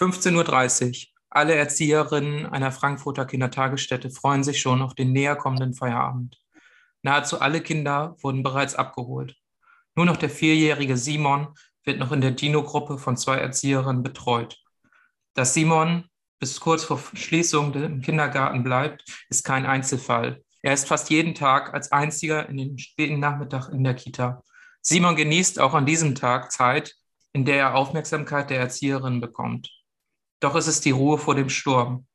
15.30 Uhr. Alle Erzieherinnen einer Frankfurter Kindertagesstätte freuen sich schon auf den näher kommenden Feierabend. Nahezu alle Kinder wurden bereits abgeholt. Nur noch der vierjährige Simon wird noch in der Dino-Gruppe von zwei Erzieherinnen betreut. Dass Simon bis kurz vor Schließung im Kindergarten bleibt, ist kein Einzelfall. Er ist fast jeden Tag als einziger in den späten Nachmittag in der Kita. Simon genießt auch an diesem Tag Zeit, in der er Aufmerksamkeit der Erzieherin bekommt. Doch es ist die Ruhe vor dem Sturm.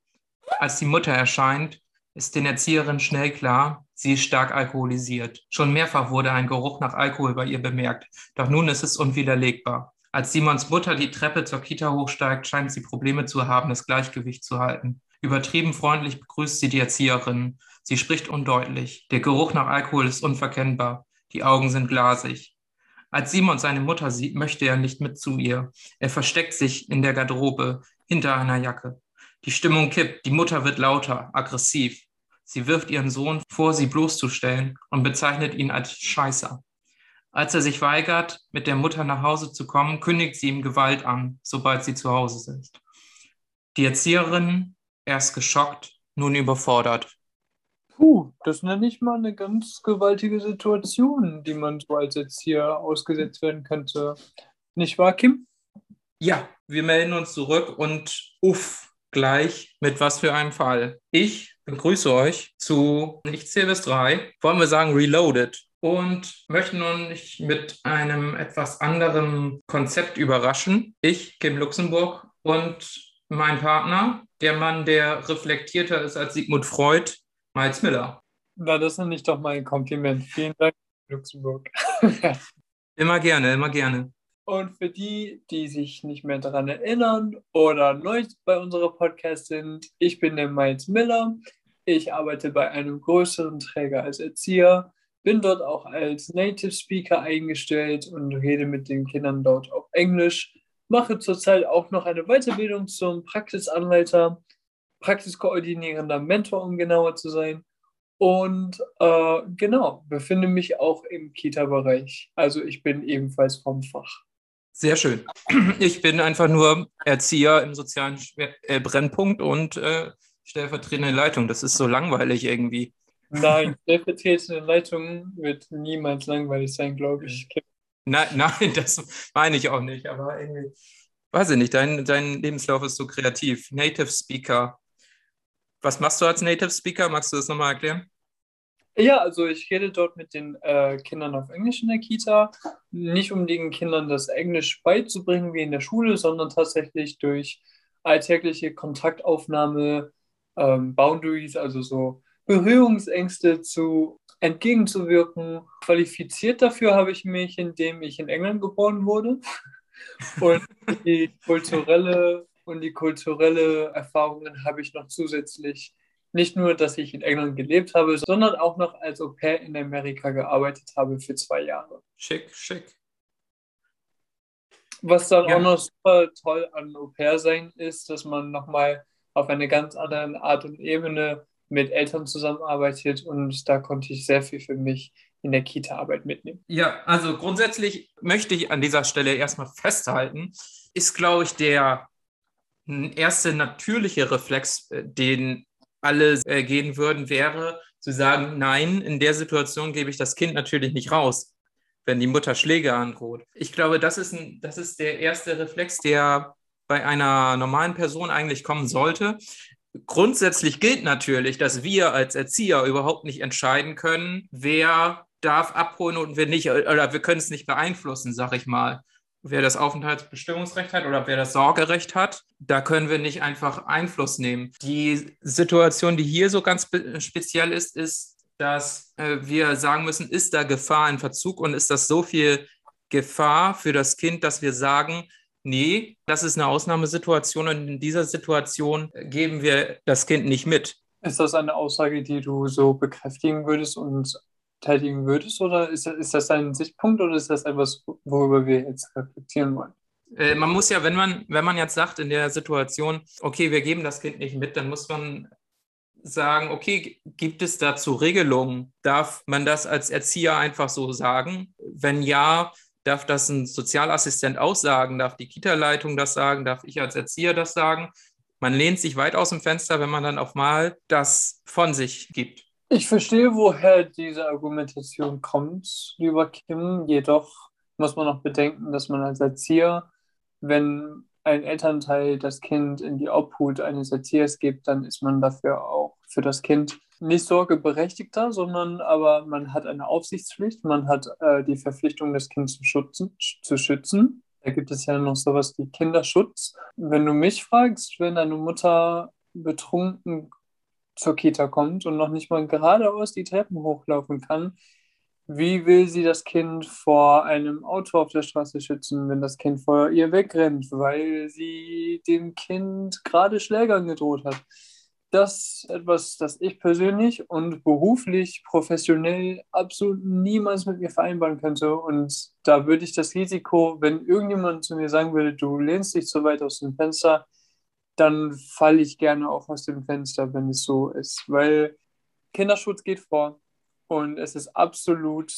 Als die Mutter erscheint, ist den Erzieherinnen schnell klar, sie ist stark alkoholisiert. Schon mehrfach wurde ein Geruch nach Alkohol bei ihr bemerkt, doch nun ist es unwiderlegbar. Als Simons Mutter die Treppe zur Kita hochsteigt, scheint sie Probleme zu haben, das Gleichgewicht zu halten. Übertrieben freundlich begrüßt sie die Erzieherin. Sie spricht undeutlich. Der Geruch nach Alkohol ist unverkennbar. Die Augen sind glasig. Als Simon seine Mutter sieht, möchte er nicht mit zu ihr. Er versteckt sich in der Garderobe hinter einer Jacke. Die Stimmung kippt, die Mutter wird lauter, aggressiv. Sie wirft ihren Sohn vor, sie bloßzustellen und bezeichnet ihn als Scheißer. Als er sich weigert, mit der Mutter nach Hause zu kommen, kündigt sie ihm Gewalt an, sobald sie zu Hause ist. Die Erzieherin, erst geschockt, nun überfordert. Puh, das nenne ich mal eine ganz gewaltige Situation, die man so als Erzieher ausgesetzt werden könnte. Nicht wahr, Kim? Ja, wir melden uns zurück und uff, gleich mit was für einem Fall. Ich begrüße euch zu Ich zähle bis drei, wollen wir sagen Reloaded und möchten uns mit einem etwas anderen Konzept überraschen. Ich, Kim Luxemburg und mein Partner, der Mann, der reflektierter ist als Sigmund Freud, Miles Miller. Na, das ist nicht doch mal ein Kompliment. Vielen Dank, Luxemburg. immer gerne, immer gerne. Und für die, die sich nicht mehr daran erinnern oder neu bei unserer Podcast sind, ich bin der Miles Miller. Ich arbeite bei einem größeren Träger als Erzieher, bin dort auch als Native Speaker eingestellt und rede mit den Kindern dort auf Englisch. Mache zurzeit auch noch eine Weiterbildung zum Praxisanleiter praxiskoordinierender Mentor, um genauer zu sein. Und äh, genau, befinde mich auch im Kita-Bereich. Also ich bin ebenfalls vom Fach. Sehr schön. Ich bin einfach nur Erzieher im sozialen äh, Brennpunkt und äh, stellvertretende Leitung. Das ist so langweilig irgendwie. Nein, stellvertretende Leitung wird niemals langweilig sein, glaube ich. Nein, nein, das meine ich auch nicht. Aber irgendwie, weiß ich nicht, dein, dein Lebenslauf ist so kreativ. Native Speaker, was machst du als Native Speaker? Magst du das nochmal erklären? Ja, also ich rede dort mit den äh, Kindern auf Englisch in der Kita. Nicht um den Kindern das Englisch beizubringen wie in der Schule, sondern tatsächlich durch alltägliche Kontaktaufnahme, ähm, Boundaries, also so Berührungsängste zu entgegenzuwirken. Qualifiziert dafür habe ich mich, indem ich in England geboren wurde und die kulturelle und die kulturelle Erfahrungen habe ich noch zusätzlich. Nicht nur, dass ich in England gelebt habe, sondern auch noch als Au pair in Amerika gearbeitet habe für zwei Jahre. Schick, schick. Was dann ja. auch noch super toll an Au pair sein ist, dass man nochmal auf eine ganz andere Art und Ebene mit Eltern zusammenarbeitet und da konnte ich sehr viel für mich in der Kita-Arbeit mitnehmen. Ja, also grundsätzlich möchte ich an dieser Stelle erstmal festhalten, ist, glaube ich, der erste natürliche Reflex, äh, den alle äh, gehen würden, wäre zu sagen, nein, in der Situation gebe ich das Kind natürlich nicht raus, wenn die Mutter Schläge androht. Ich glaube, das ist, ein, das ist der erste Reflex, der bei einer normalen Person eigentlich kommen sollte. Grundsätzlich gilt natürlich, dass wir als Erzieher überhaupt nicht entscheiden können, wer darf abholen und wer nicht, oder wir können es nicht beeinflussen, sag ich mal wer das Aufenthaltsbestimmungsrecht hat oder wer das Sorgerecht hat. Da können wir nicht einfach Einfluss nehmen. Die Situation, die hier so ganz speziell ist, ist, dass äh, wir sagen müssen, ist da Gefahr in Verzug und ist das so viel Gefahr für das Kind, dass wir sagen, nee, das ist eine Ausnahmesituation und in dieser Situation geben wir das Kind nicht mit. Ist das eine Aussage, die du so bekräftigen würdest und verteidigen würdest? Oder ist, ist das dein Sichtpunkt oder ist das etwas, worüber wir jetzt reflektieren wollen? Äh, man muss ja, wenn man, wenn man jetzt sagt in der Situation, okay, wir geben das Kind nicht mit, dann muss man sagen, okay, gibt es dazu Regelungen? Darf man das als Erzieher einfach so sagen? Wenn ja, Darf das ein Sozialassistent auch sagen? Darf die Kita-Leitung das sagen? Darf ich als Erzieher das sagen? Man lehnt sich weit aus dem Fenster, wenn man dann auf mal das von sich gibt. Ich verstehe, woher diese Argumentation kommt, lieber Kim. Jedoch muss man auch bedenken, dass man als Erzieher, wenn ein Elternteil das Kind in die Obhut eines Erziehers gibt, dann ist man dafür auch für das Kind nicht sorgeberechtigter, sondern aber man hat eine Aufsichtspflicht, man hat äh, die Verpflichtung, das Kind zu schützen, zu schützen. Da gibt es ja noch sowas wie Kinderschutz. Wenn du mich fragst, wenn deine Mutter betrunken zur Kita kommt und noch nicht mal geradeaus die Treppen hochlaufen kann, wie will sie das Kind vor einem Auto auf der Straße schützen, wenn das Kind vor ihr wegrennt, weil sie dem Kind gerade Schlägern gedroht hat? Das ist etwas, das ich persönlich und beruflich, professionell absolut niemals mit mir vereinbaren könnte. Und da würde ich das Risiko, wenn irgendjemand zu mir sagen würde, du lehnst dich zu weit aus dem Fenster, dann falle ich gerne auch aus dem Fenster, wenn es so ist. Weil Kinderschutz geht vor. Und es ist absolut,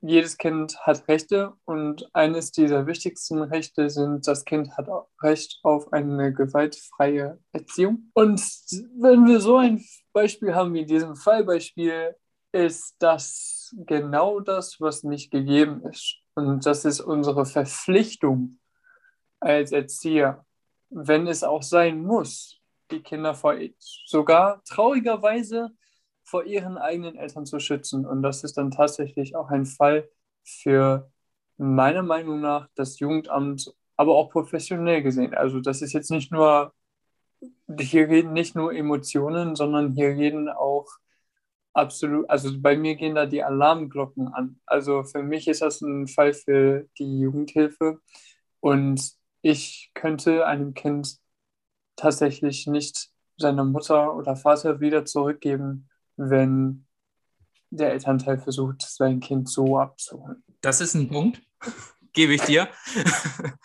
jedes Kind hat Rechte und eines dieser wichtigsten Rechte sind, das Kind hat Recht auf eine gewaltfreie Erziehung. Und wenn wir so ein Beispiel haben wie in diesem Fallbeispiel, ist das genau das, was nicht gegeben ist. Und das ist unsere Verpflichtung als Erzieher, wenn es auch sein muss, die Kinder vor sogar traurigerweise vor ihren eigenen Eltern zu schützen. Und das ist dann tatsächlich auch ein Fall für meiner Meinung nach das Jugendamt, aber auch professionell gesehen. Also das ist jetzt nicht nur, hier reden nicht nur Emotionen, sondern hier reden auch absolut, also bei mir gehen da die Alarmglocken an. Also für mich ist das ein Fall für die Jugendhilfe und ich könnte einem Kind tatsächlich nicht seiner Mutter oder Vater wieder zurückgeben, wenn der Elternteil versucht, sein Kind so abzuholen. Das ist ein Punkt, gebe ich dir.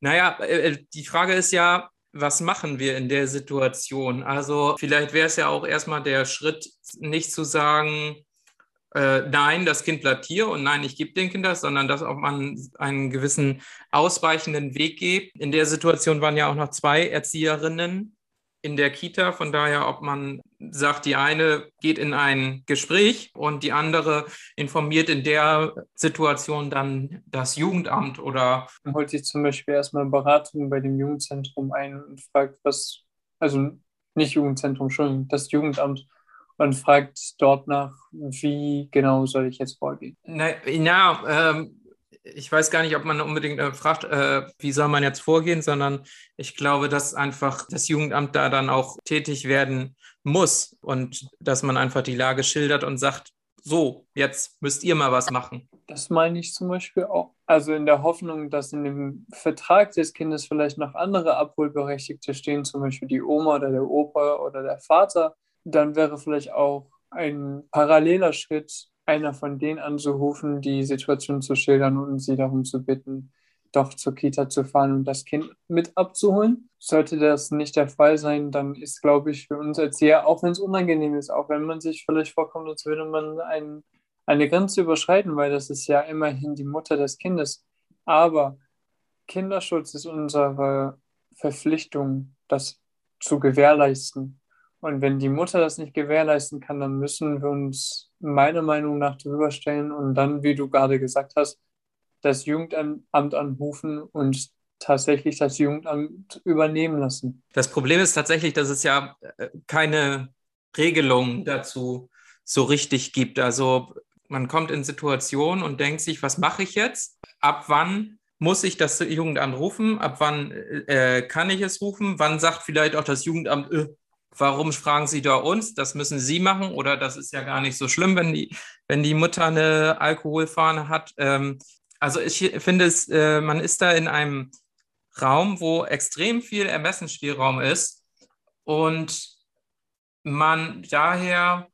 naja, äh, äh, die Frage ist ja, was machen wir in der Situation? Also vielleicht wäre es ja auch erstmal der Schritt, nicht zu sagen, äh, nein, das Kind bleibt hier und nein, ich gebe dem Kind das, sondern dass auch man einen gewissen ausweichenden Weg geht. In der Situation waren ja auch noch zwei Erzieherinnen in der Kita. Von daher, ob man sagt, die eine geht in ein Gespräch und die andere informiert in der Situation dann das Jugendamt oder. Man holt sich zum Beispiel erstmal Beratung bei dem Jugendzentrum ein und fragt, was, also nicht Jugendzentrum, schon das Jugendamt und fragt dort nach, wie genau soll ich jetzt vorgehen. Na, na ähm, ich weiß gar nicht, ob man unbedingt äh, fragt, äh, wie soll man jetzt vorgehen, sondern ich glaube, dass einfach das Jugendamt da dann auch tätig werden muss und dass man einfach die Lage schildert und sagt, so, jetzt müsst ihr mal was machen. Das meine ich zum Beispiel auch. Also in der Hoffnung, dass in dem Vertrag des Kindes vielleicht noch andere Abholberechtigte stehen, zum Beispiel die Oma oder der Opa oder der Vater, dann wäre vielleicht auch ein paralleler Schritt, einer von denen anzurufen, die Situation zu schildern und sie darum zu bitten, doch zur Kita zu fahren und das Kind mit abzuholen. Sollte das nicht der Fall sein, dann ist, glaube ich, für uns Erzieher, auch wenn es unangenehm ist, auch wenn man sich vielleicht vorkommt, als würde man ein, eine Grenze überschreiten, weil das ist ja immerhin die Mutter des Kindes. Aber Kinderschutz ist unsere Verpflichtung, das zu gewährleisten. Und wenn die Mutter das nicht gewährleisten kann, dann müssen wir uns meiner Meinung nach drüber stellen und dann, wie du gerade gesagt hast, das Jugendamt anrufen und tatsächlich das Jugendamt übernehmen lassen. Das Problem ist tatsächlich, dass es ja äh, keine Regelung dazu so richtig gibt. Also man kommt in Situationen und denkt sich, was mache ich jetzt? Ab wann muss ich das Jugendamt rufen? Ab wann äh, kann ich es rufen? Wann sagt vielleicht auch das Jugendamt, äh, Warum fragen Sie da uns? Das müssen Sie machen oder das ist ja gar nicht so schlimm, wenn die, wenn die Mutter eine Alkoholfahne hat. Ähm, also ich finde es, äh, man ist da in einem Raum, wo extrem viel Ermessensspielraum ist und man daher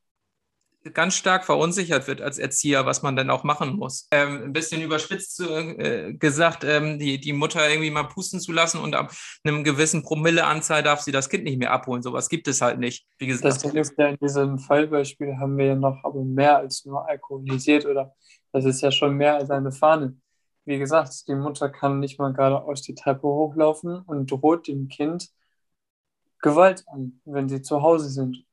ganz stark verunsichert wird als Erzieher, was man dann auch machen muss. Ähm, ein bisschen überspitzt äh, gesagt, ähm, die, die Mutter irgendwie mal pusten zu lassen und ab einem gewissen Promilleanzahl darf sie das Kind nicht mehr abholen. Sowas gibt es halt nicht. Wie gesagt. Das ist ja in diesem Fallbeispiel haben wir ja noch aber mehr als nur alkoholisiert oder das ist ja schon mehr als eine Fahne. wie gesagt, die Mutter kann nicht mal geradeaus die Treppe hochlaufen und droht dem Kind Gewalt an, wenn sie zu Hause sind.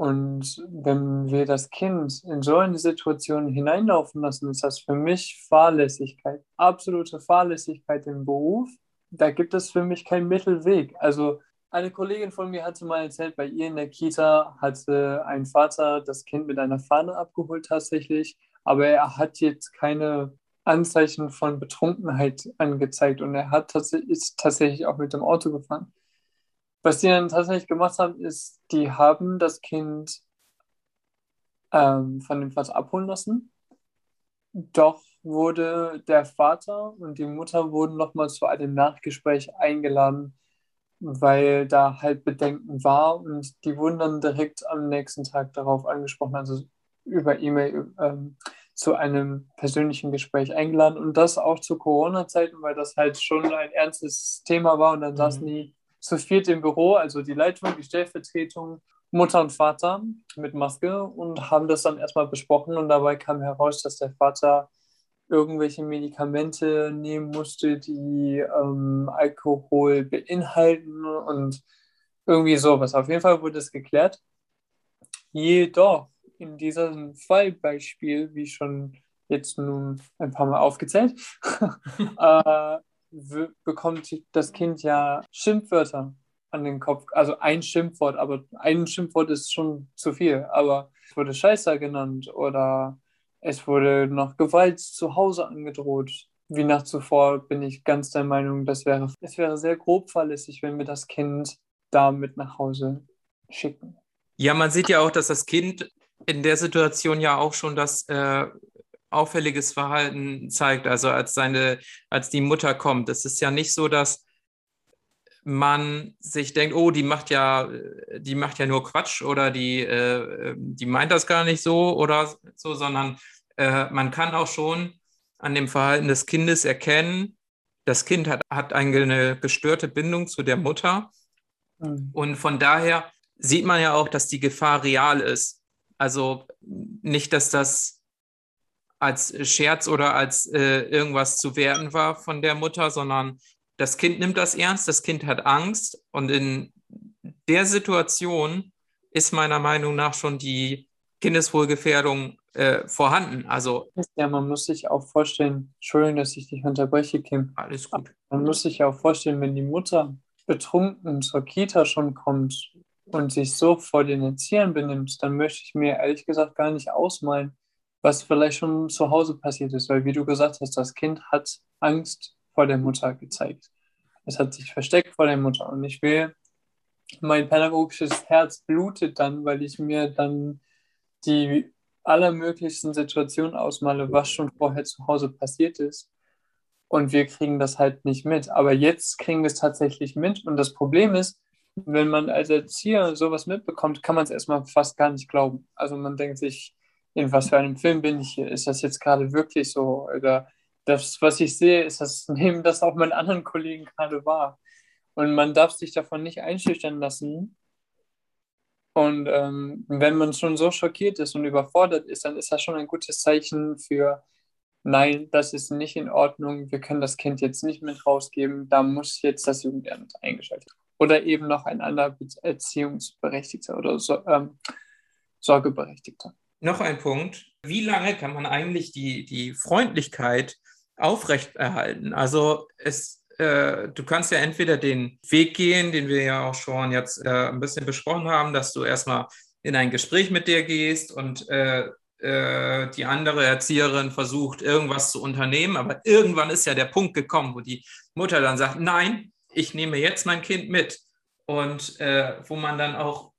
Und wenn wir das Kind in so eine Situation hineinlaufen lassen, ist das für mich Fahrlässigkeit, absolute Fahrlässigkeit im Beruf. Da gibt es für mich keinen Mittelweg. Also eine Kollegin von mir hatte mal erzählt, bei ihr in der Kita hatte ein Vater das Kind mit einer Fahne abgeholt tatsächlich, aber er hat jetzt keine Anzeichen von Betrunkenheit angezeigt und er hat ist tatsächlich auch mit dem Auto gefahren. Was die dann tatsächlich gemacht haben, ist, die haben das Kind ähm, von dem Vater abholen lassen. Doch wurde der Vater und die Mutter wurden nochmal zu einem Nachgespräch eingeladen, weil da halt Bedenken war und die wurden dann direkt am nächsten Tag darauf angesprochen, also über E-Mail ähm, zu einem persönlichen Gespräch eingeladen und das auch zu Corona-Zeiten, weil das halt schon ein ernstes Thema war und dann mhm. saßen die zu viert im Büro, also die Leitung, die Stellvertretung, Mutter und Vater mit Maske und haben das dann erstmal besprochen und dabei kam heraus, dass der Vater irgendwelche Medikamente nehmen musste, die ähm, Alkohol beinhalten und irgendwie sowas. Auf jeden Fall wurde es geklärt. Jedoch in diesem Fallbeispiel, wie schon jetzt nun ein paar Mal aufgezählt, äh, bekommt das Kind ja Schimpfwörter an den Kopf. Also ein Schimpfwort, aber ein Schimpfwort ist schon zu viel. Aber es wurde Scheißer genannt oder es wurde noch Gewalt zu Hause angedroht. Wie nach zuvor bin ich ganz der Meinung, das wäre, es wäre sehr grob fahrlässig, wenn wir das Kind da mit nach Hause schicken. Ja, man sieht ja auch, dass das Kind in der Situation ja auch schon das äh, auffälliges Verhalten zeigt, also als seine, als die Mutter kommt. Es ist ja nicht so, dass man sich denkt, oh, die macht ja, die macht ja nur Quatsch oder die, äh, die meint das gar nicht so oder so, sondern äh, man kann auch schon an dem Verhalten des Kindes erkennen, das Kind hat, hat eine gestörte Bindung zu der Mutter. Mhm. Und von daher sieht man ja auch, dass die Gefahr real ist. Also nicht, dass das als Scherz oder als äh, irgendwas zu werten war von der Mutter, sondern das Kind nimmt das ernst, das Kind hat Angst und in der Situation ist meiner Meinung nach schon die Kindeswohlgefährdung äh, vorhanden. Also ja, man muss sich auch vorstellen, Entschuldigung, dass ich dich unterbreche, Kim. Alles gut. Man muss sich auch vorstellen, wenn die Mutter betrunken zur Kita schon kommt und sich so vor den Erziehern benimmt, dann möchte ich mir ehrlich gesagt gar nicht ausmalen, was vielleicht schon zu Hause passiert ist, weil wie du gesagt hast, das Kind hat Angst vor der Mutter gezeigt. Es hat sich versteckt vor der Mutter und ich will, mein pädagogisches Herz blutet dann, weil ich mir dann die allermöglichsten Situationen ausmale, was schon vorher zu Hause passiert ist. Und wir kriegen das halt nicht mit. Aber jetzt kriegen wir es tatsächlich mit. Und das Problem ist, wenn man als Erzieher sowas mitbekommt, kann man es erstmal fast gar nicht glauben. Also man denkt sich, in was für einem Film bin ich hier? Ist das jetzt gerade wirklich so? Oder das, was ich sehe, ist das, nehmen das auch meine anderen Kollegen gerade wahr. Und man darf sich davon nicht einschüchtern lassen. Und ähm, wenn man schon so schockiert ist und überfordert ist, dann ist das schon ein gutes Zeichen für, nein, das ist nicht in Ordnung, wir können das Kind jetzt nicht mit rausgeben, da muss jetzt das Jugendamt eingeschaltet. Oder eben noch ein anderer Erziehungsberechtigter oder so, ähm, Sorgeberechtigter noch ein Punkt. Wie lange kann man eigentlich die, die Freundlichkeit aufrechterhalten? Also es, äh, du kannst ja entweder den Weg gehen, den wir ja auch schon jetzt äh, ein bisschen besprochen haben, dass du erstmal in ein Gespräch mit dir gehst und äh, äh die andere Erzieherin versucht, irgendwas zu unternehmen. Aber irgendwann ist ja der Punkt gekommen, wo die Mutter dann sagt, nein, ich nehme jetzt mein Kind mit. Und äh, wo man dann auch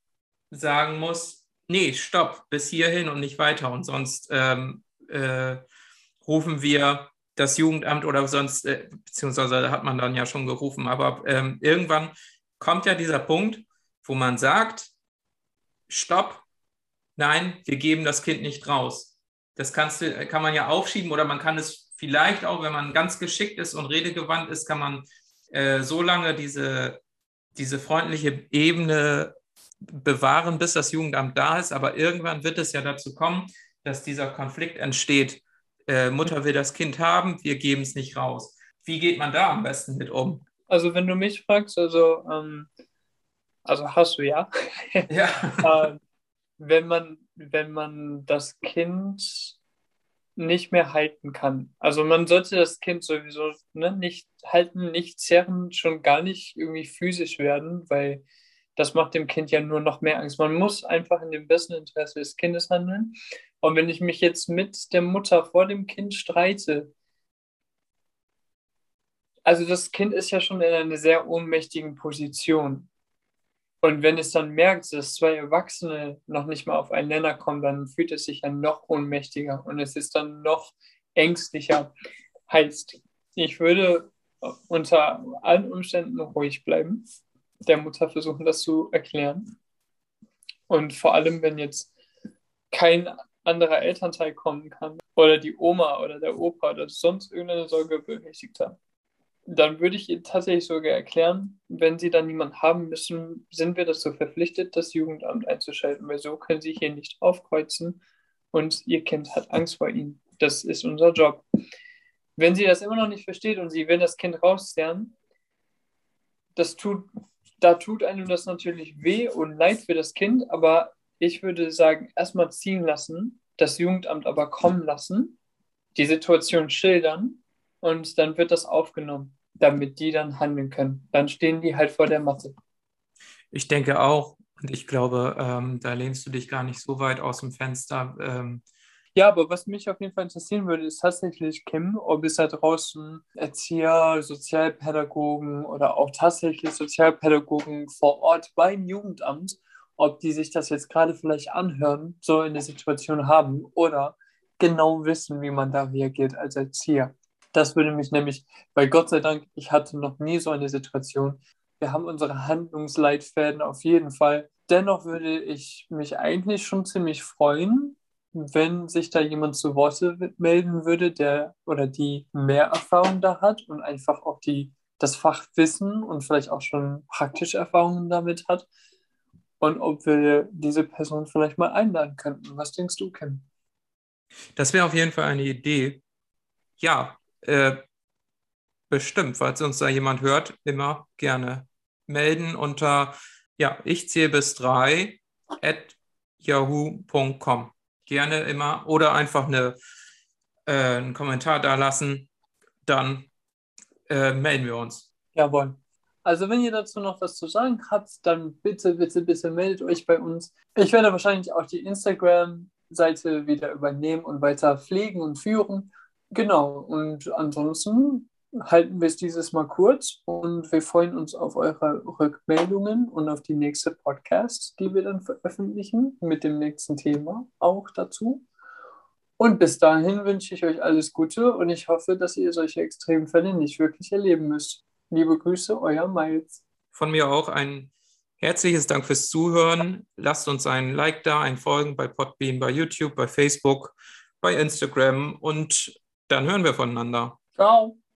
sagen muss, nee, stopp, bis hierhin und nicht weiter. Und sonst ähm, äh, rufen wir das Jugendamt oder sonst, äh, beziehungsweise hat man dann ja schon gerufen, aber ähm, irgendwann kommt ja dieser Punkt, wo man sagt, stopp, nein, wir geben das Kind nicht raus. Das kannst du, kann man ja aufschieben oder man kann es vielleicht auch, wenn man ganz geschickt ist und redegewandt ist, kann man äh, so lange diese, diese freundliche Ebene bewahren, bis das Jugendamt da ist. Aber irgendwann wird es ja dazu kommen, dass dieser Konflikt entsteht. Äh, Mutter will das Kind haben, wir geben es nicht raus. Wie geht man da am besten mit um? Also wenn du mich fragst, also, ähm, also hast du ja. Ja. ähm, wenn man, wenn man das Kind nicht mehr halten kann. Also man sollte das Kind sowieso ne, nicht halten, nicht zerren, schon gar nicht irgendwie physisch werden, weil das macht dem Kind ja nur noch mehr Angst. Man muss einfach in dem besten Interesse des Kindes handeln. Und wenn ich mich jetzt mit der Mutter vor dem Kind streite, also das Kind ist ja schon in einer sehr ohnmächtigen Position. Und wenn es dann merkt, dass zwei Erwachsene noch nicht mal auf einen Nenner kommen, dann fühlt es sich ja noch ohnmächtiger und es ist dann noch ängstlicher. Heißt, ich würde unter allen Umständen ruhig bleiben, der Mutter versuchen, das zu erklären. Und vor allem, wenn jetzt kein anderer Elternteil kommen kann oder die Oma oder der Opa oder sonst irgendeine Sorgeberechtigter, dann würde ich Ihnen tatsächlich sogar erklären, wenn Sie dann niemanden haben müssen, sind wir dazu verpflichtet, das Jugendamt einzuschalten, weil so können Sie hier nicht aufkreuzen und Ihr Kind hat Angst vor Ihnen. Das ist unser Job. Wenn sie das immer noch nicht versteht und sie will das Kind rauszerren, das tut, da tut einem das natürlich weh und leid für das Kind, aber ich würde sagen, erstmal ziehen lassen, das Jugendamt aber kommen lassen, die Situation schildern und dann wird das aufgenommen, damit die dann handeln können. Dann stehen die halt vor der Matte. Ich denke auch, und ich glaube, ähm, da lehnst du dich gar nicht so weit aus dem Fenster. Ähm, ja, aber was mich auf jeden Fall interessieren würde, ist tatsächlich, Kim, ob es da draußen Erzieher, Sozialpädagogen oder auch tatsächlich Sozialpädagogen vor Ort beim Jugendamt, ob die sich das jetzt gerade vielleicht anhören, so eine Situation haben oder genau wissen, wie man da reagiert als Erzieher. Das würde mich nämlich, weil Gott sei Dank, ich hatte noch nie so eine Situation. Wir haben unsere Handlungsleitfäden auf jeden Fall. Dennoch würde ich mich eigentlich schon ziemlich freuen, wenn sich da jemand zu Worte melden würde, der oder die mehr Erfahrung da hat und einfach auch die, das Fachwissen und vielleicht auch schon praktische Erfahrungen damit hat. Und ob wir diese Person vielleicht mal einladen könnten. Was denkst du, Kim? Das wäre auf jeden Fall eine Idee. Ja, äh, bestimmt, falls uns da jemand hört, immer gerne melden unter ja, ich zähle bis drei at yahoo.com gerne immer oder einfach eine, äh, einen Kommentar da lassen, dann äh, melden wir uns. Jawohl. Also wenn ihr dazu noch was zu sagen habt, dann bitte, bitte, bitte meldet euch bei uns. Ich werde wahrscheinlich auch die Instagram-Seite wieder übernehmen und weiter pflegen und führen. Genau. Und ansonsten halten wir es dieses Mal kurz und wir freuen uns auf eure Rückmeldungen und auf die nächste Podcast, die wir dann veröffentlichen mit dem nächsten Thema auch dazu. Und bis dahin wünsche ich euch alles Gute und ich hoffe, dass ihr solche Extremfälle nicht wirklich erleben müsst. Liebe Grüße, euer Miles. Von mir auch ein herzliches Dank fürs Zuhören. Lasst uns ein Like da, ein Folgen bei Podbean, bei YouTube, bei Facebook, bei Instagram und dann hören wir voneinander. Ciao.